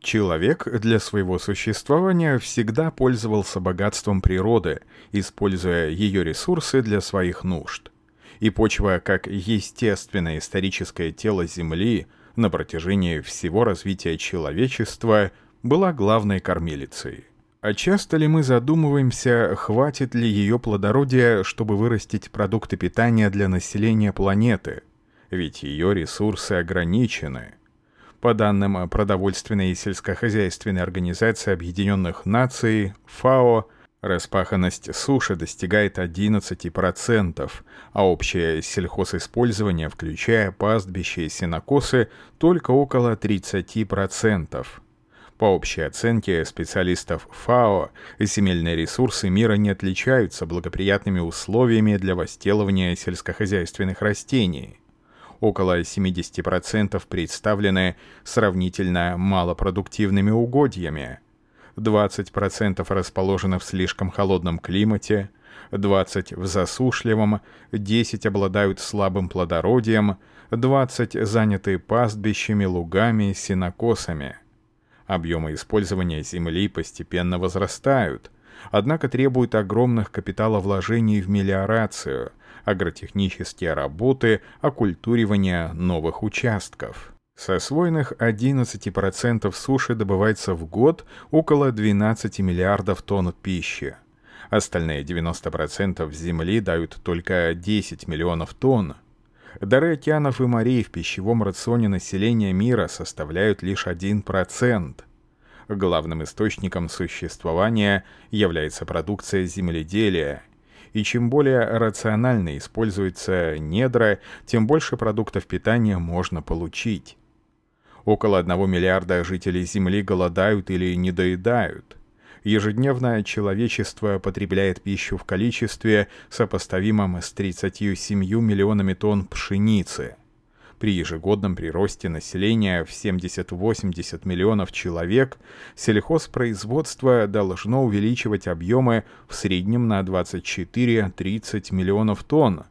Человек для своего существования всегда пользовался богатством природы, используя ее ресурсы для своих нужд. И почва, как естественное историческое тело Земли, на протяжении всего развития человечества была главной кормилицей. А часто ли мы задумываемся, хватит ли ее плодородия, чтобы вырастить продукты питания для населения планеты? Ведь ее ресурсы ограничены. По данным Продовольственной и сельскохозяйственной организации Объединенных Наций, ФАО, распаханность суши достигает 11%, а общее сельхозиспользование, включая пастбища и сенокосы, только около 30%. По общей оценке специалистов ФАО, земельные ресурсы мира не отличаются благоприятными условиями для возделывания сельскохозяйственных растений около 70% представлены сравнительно малопродуктивными угодьями, 20% расположены в слишком холодном климате, 20 в засушливом, 10 обладают слабым плодородием, 20 заняты пастбищами, лугами, сенокосами. Объемы использования земли постепенно возрастают, однако требуют огромных капиталовложений в мелиорацию, агротехнические работы, оккультуривание новых участков. С освоенных 11% суши добывается в год около 12 миллиардов тонн пищи. Остальные 90% земли дают только 10 миллионов тонн. Дары океанов и морей в пищевом рационе населения мира составляют лишь 1%. Главным источником существования является продукция земледелия, и чем более рационально используются недра, тем больше продуктов питания можно получить. Около 1 миллиарда жителей Земли голодают или недоедают. Ежедневно человечество потребляет пищу в количестве, сопоставимом с 37 миллионами тонн пшеницы – при ежегодном приросте населения в 70-80 миллионов человек сельхозпроизводство должно увеличивать объемы в среднем на 24-30 миллионов тонн.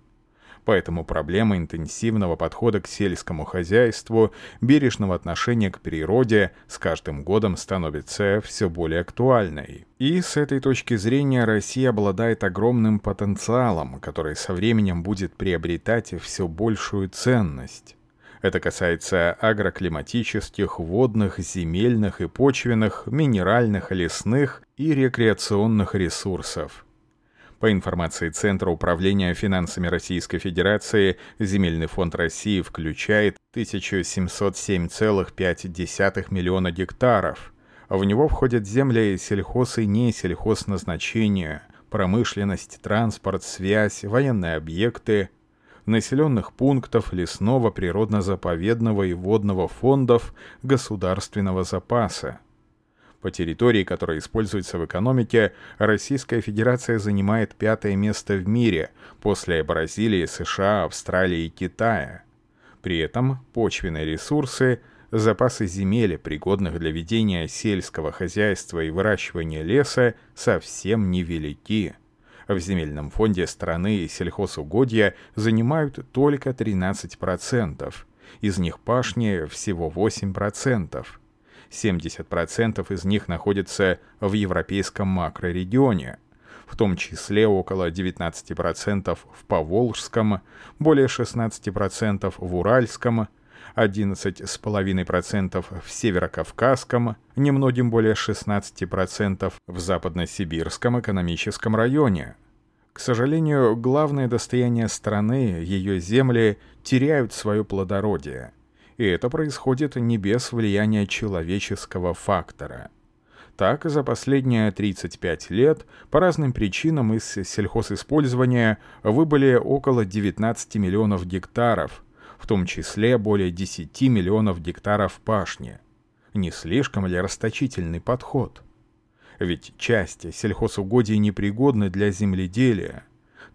Поэтому проблема интенсивного подхода к сельскому хозяйству, бережного отношения к природе с каждым годом становится все более актуальной. И с этой точки зрения Россия обладает огромным потенциалом, который со временем будет приобретать все большую ценность. Это касается агроклиматических, водных, земельных и почвенных, минеральных, лесных и рекреационных ресурсов. По информации Центра управления финансами Российской Федерации, Земельный фонд России включает 1707,5 миллиона гектаров. В него входят земли сельхоз и не сельхозназначения, промышленность, транспорт, связь, военные объекты, населенных пунктов лесного, природно-заповедного и водного фондов государственного запаса. По территории, которая используется в экономике, Российская Федерация занимает пятое место в мире после Бразилии, США, Австралии и Китая. При этом почвенные ресурсы, запасы земель, пригодных для ведения сельского хозяйства и выращивания леса, совсем невелики. В земельном фонде страны сельхозугодья занимают только 13%. Из них пашни всего 8%. 70% из них находятся в европейском макрорегионе, в том числе около 19% в Поволжском, более 16% в Уральском, 11,5% в Северокавказском, немногим более 16% в Западносибирском экономическом районе. К сожалению, главное достояние страны, ее земли, теряют свое плодородие. И это происходит не без влияния человеческого фактора. Так, за последние 35 лет по разным причинам из сельхозиспользования выбыли около 19 миллионов гектаров – в том числе более 10 миллионов гектаров пашни. Не слишком ли расточительный подход? Ведь части сельхозугодий непригодны для земледелия,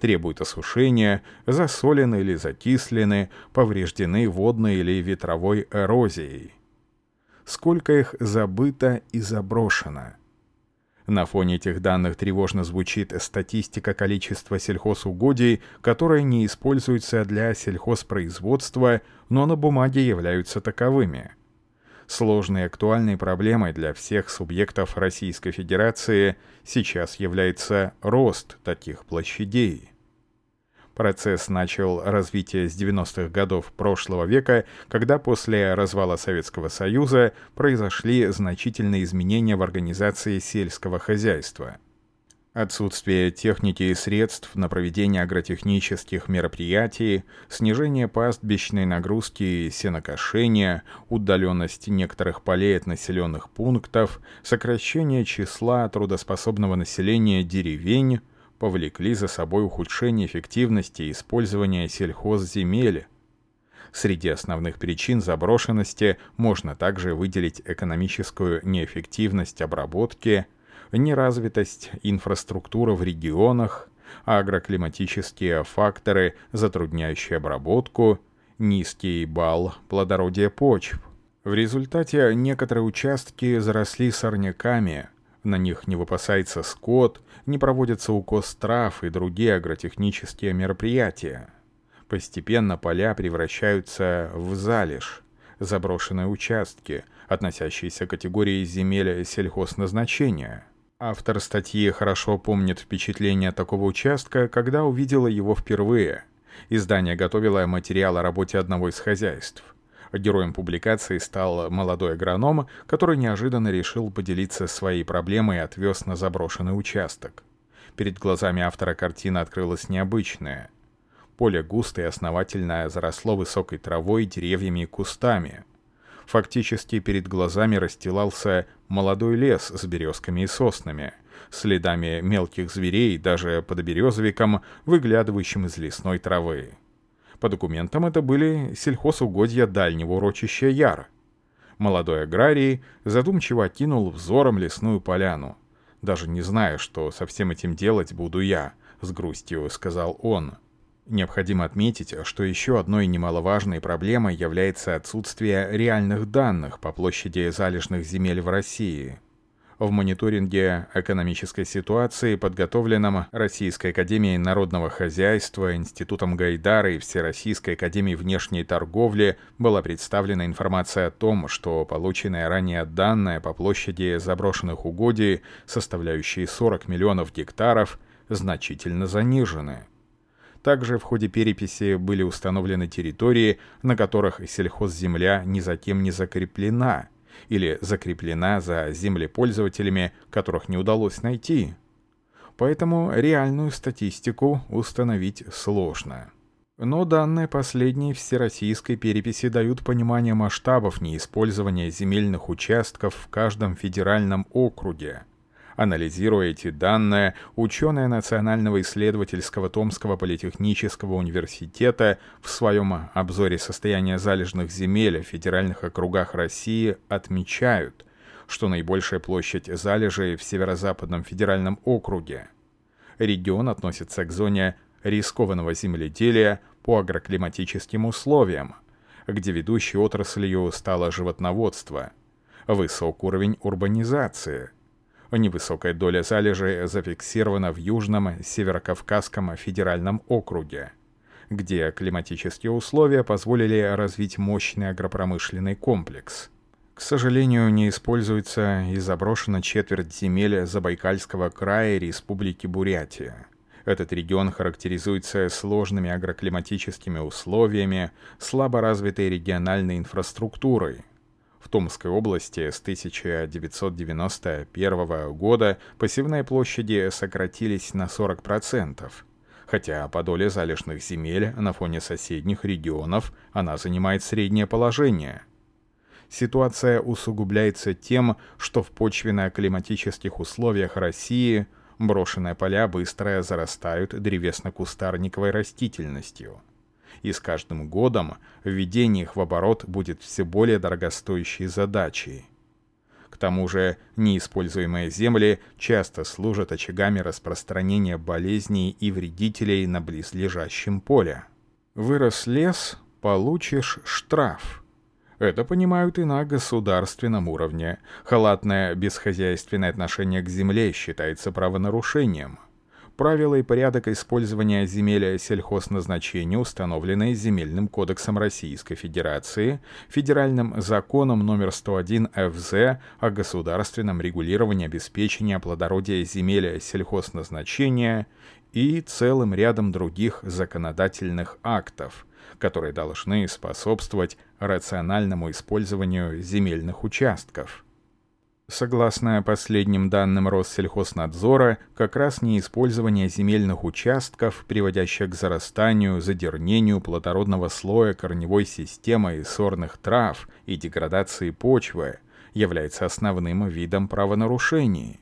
требуют осушения, засолены или закислены, повреждены водной или ветровой эрозией. Сколько их забыто и заброшено – на фоне этих данных тревожно звучит статистика количества сельхозугодий, которые не используются для сельхозпроизводства, но на бумаге являются таковыми. Сложной и актуальной проблемой для всех субъектов Российской Федерации сейчас является рост таких площадей. Процесс начал развитие с 90-х годов прошлого века, когда после развала Советского Союза произошли значительные изменения в организации сельского хозяйства. Отсутствие техники и средств на проведение агротехнических мероприятий, снижение пастбищной нагрузки и сенокошения, удаленность некоторых полей от населенных пунктов, сокращение числа трудоспособного населения деревень – повлекли за собой ухудшение эффективности использования сельхозземель. Среди основных причин заброшенности можно также выделить экономическую неэффективность обработки, неразвитость инфраструктуры в регионах, агроклиматические факторы, затрудняющие обработку, низкий балл плодородия почв. В результате некоторые участки заросли сорняками, на них не выпасается скот, не проводится укос трав и другие агротехнические мероприятия. Постепенно поля превращаются в залежь, заброшенные участки, относящиеся к категории земель сельхозназначения. Автор статьи хорошо помнит впечатление такого участка, когда увидела его впервые. Издание готовило материал о работе одного из хозяйств. Героем публикации стал молодой агроном, который неожиданно решил поделиться своей проблемой и отвез на заброшенный участок. Перед глазами автора картина открылась необычная. Поле густо и основательно заросло высокой травой, деревьями и кустами. Фактически перед глазами расстилался молодой лес с березками и соснами, следами мелких зверей, даже под березовиком, выглядывающим из лесной травы. По документам это были сельхозугодья дальнего урочища Яр. Молодой аграрий задумчиво окинул взором лесную поляну. «Даже не зная, что со всем этим делать буду я», — с грустью сказал он. Необходимо отметить, что еще одной немаловажной проблемой является отсутствие реальных данных по площади залежных земель в России — в мониторинге экономической ситуации, подготовленном Российской Академией Народного Хозяйства, Институтом Гайдара и Всероссийской Академией Внешней Торговли, была представлена информация о том, что полученные ранее данные по площади заброшенных угодий, составляющие 40 миллионов гектаров, значительно занижены. Также в ходе переписи были установлены территории, на которых сельхозземля ни за кем не закреплена – или закреплена за землепользователями, которых не удалось найти. Поэтому реальную статистику установить сложно. Но данные последней всероссийской переписи дают понимание масштабов неиспользования земельных участков в каждом федеральном округе – Анализируя эти данные, ученые Национального исследовательского Томского политехнического университета в своем обзоре состояния залежных земель в федеральных округах России отмечают, что наибольшая площадь залежей в Северо-Западном федеральном округе. Регион относится к зоне рискованного земледелия по агроклиматическим условиям, где ведущей отраслью стало животноводство, высок уровень урбанизации – Невысокая доля залежей зафиксирована в Южном Северокавказском федеральном округе, где климатические условия позволили развить мощный агропромышленный комплекс. К сожалению, не используется и заброшена четверть земель Забайкальского края Республики Бурятия. Этот регион характеризуется сложными агроклиматическими условиями, слабо развитой региональной инфраструктурой – Томской области с 1991 года посевные площади сократились на 40%, хотя по доле залежных земель на фоне соседних регионов она занимает среднее положение. Ситуация усугубляется тем, что в почвенно-климатических условиях России брошенные поля быстро зарастают древесно-кустарниковой растительностью – и с каждым годом введение их в оборот будет все более дорогостоящей задачей. К тому же неиспользуемые земли часто служат очагами распространения болезней и вредителей на близлежащем поле. Вырос лес – получишь штраф. Это понимают и на государственном уровне. Халатное бесхозяйственное отношение к земле считается правонарушением – правила и порядок использования земель сельхозназначения, установленные Земельным кодексом Российской Федерации, Федеральным законом номер 101 ФЗ о государственном регулировании обеспечения плодородия земель сельхозназначения и целым рядом других законодательных актов, которые должны способствовать рациональному использованию земельных участков. Согласно последним данным Россельхознадзора, как раз неиспользование земельных участков, приводящих к зарастанию, задернению плодородного слоя корневой системы и сорных трав и деградации почвы, является основным видом правонарушений.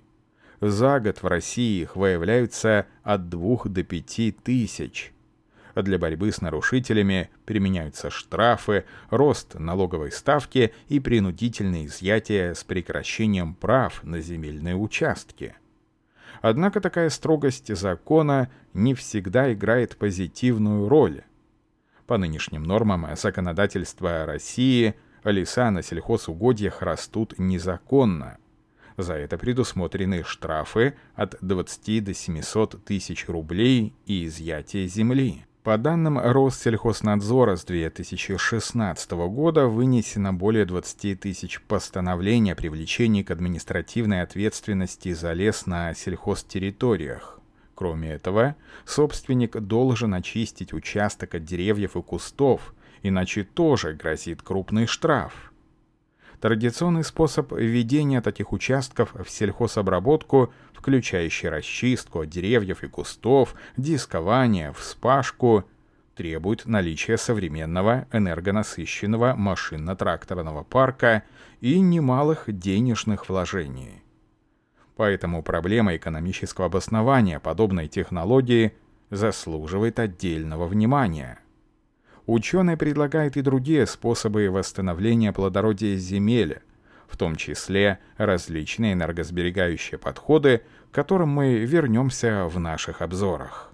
За год в России их выявляются от 2 до 5 тысяч – для борьбы с нарушителями применяются штрафы, рост налоговой ставки и принудительное изъятие с прекращением прав на земельные участки. Однако такая строгость закона не всегда играет позитивную роль. По нынешним нормам законодательства России леса на сельхозугодьях растут незаконно. За это предусмотрены штрафы от 20 до 700 тысяч рублей и изъятие земли. По данным Россельхознадзора с 2016 года вынесено более 20 тысяч постановлений о привлечении к административной ответственности за лес на сельхозтерриториях. Кроме этого, собственник должен очистить участок от деревьев и кустов, иначе тоже грозит крупный штраф. Традиционный способ введения таких участков в сельхозобработку, включающий расчистку от деревьев и кустов, дискование, вспашку, требует наличия современного энергонасыщенного машинно-тракторного парка и немалых денежных вложений. Поэтому проблема экономического обоснования подобной технологии заслуживает отдельного внимания – Ученые предлагают и другие способы восстановления плодородия земель, в том числе различные энергосберегающие подходы, к которым мы вернемся в наших обзорах.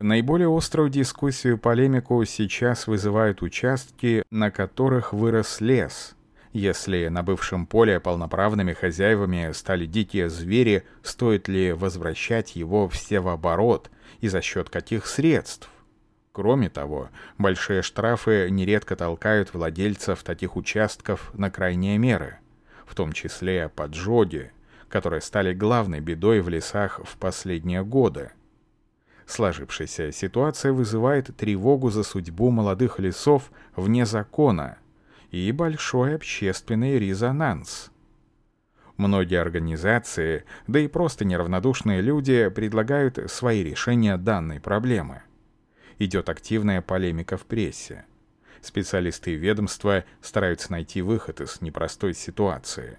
Наиболее острую дискуссию и полемику сейчас вызывают участки, на которых вырос лес. Если на бывшем поле полноправными хозяевами стали дикие звери, стоит ли возвращать его все в оборот и за счет каких средств? Кроме того, большие штрафы нередко толкают владельцев таких участков на крайние меры, в том числе поджоги, которые стали главной бедой в лесах в последние годы. Сложившаяся ситуация вызывает тревогу за судьбу молодых лесов вне закона и большой общественный резонанс. Многие организации, да и просто неравнодушные люди предлагают свои решения данной проблемы идет активная полемика в прессе. Специалисты ведомства стараются найти выход из непростой ситуации.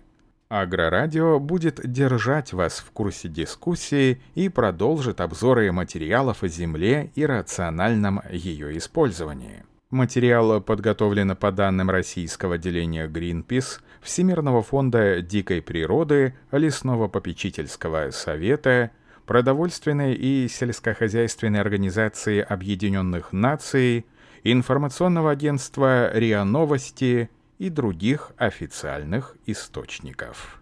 Агрорадио будет держать вас в курсе дискуссии и продолжит обзоры материалов о Земле и рациональном ее использовании. Материал подготовлен по данным российского отделения Greenpeace, Всемирного фонда дикой природы, Лесного попечительского совета, Продовольственной и сельскохозяйственной организации Объединенных Наций, информационного агентства РИА Новости и других официальных источников.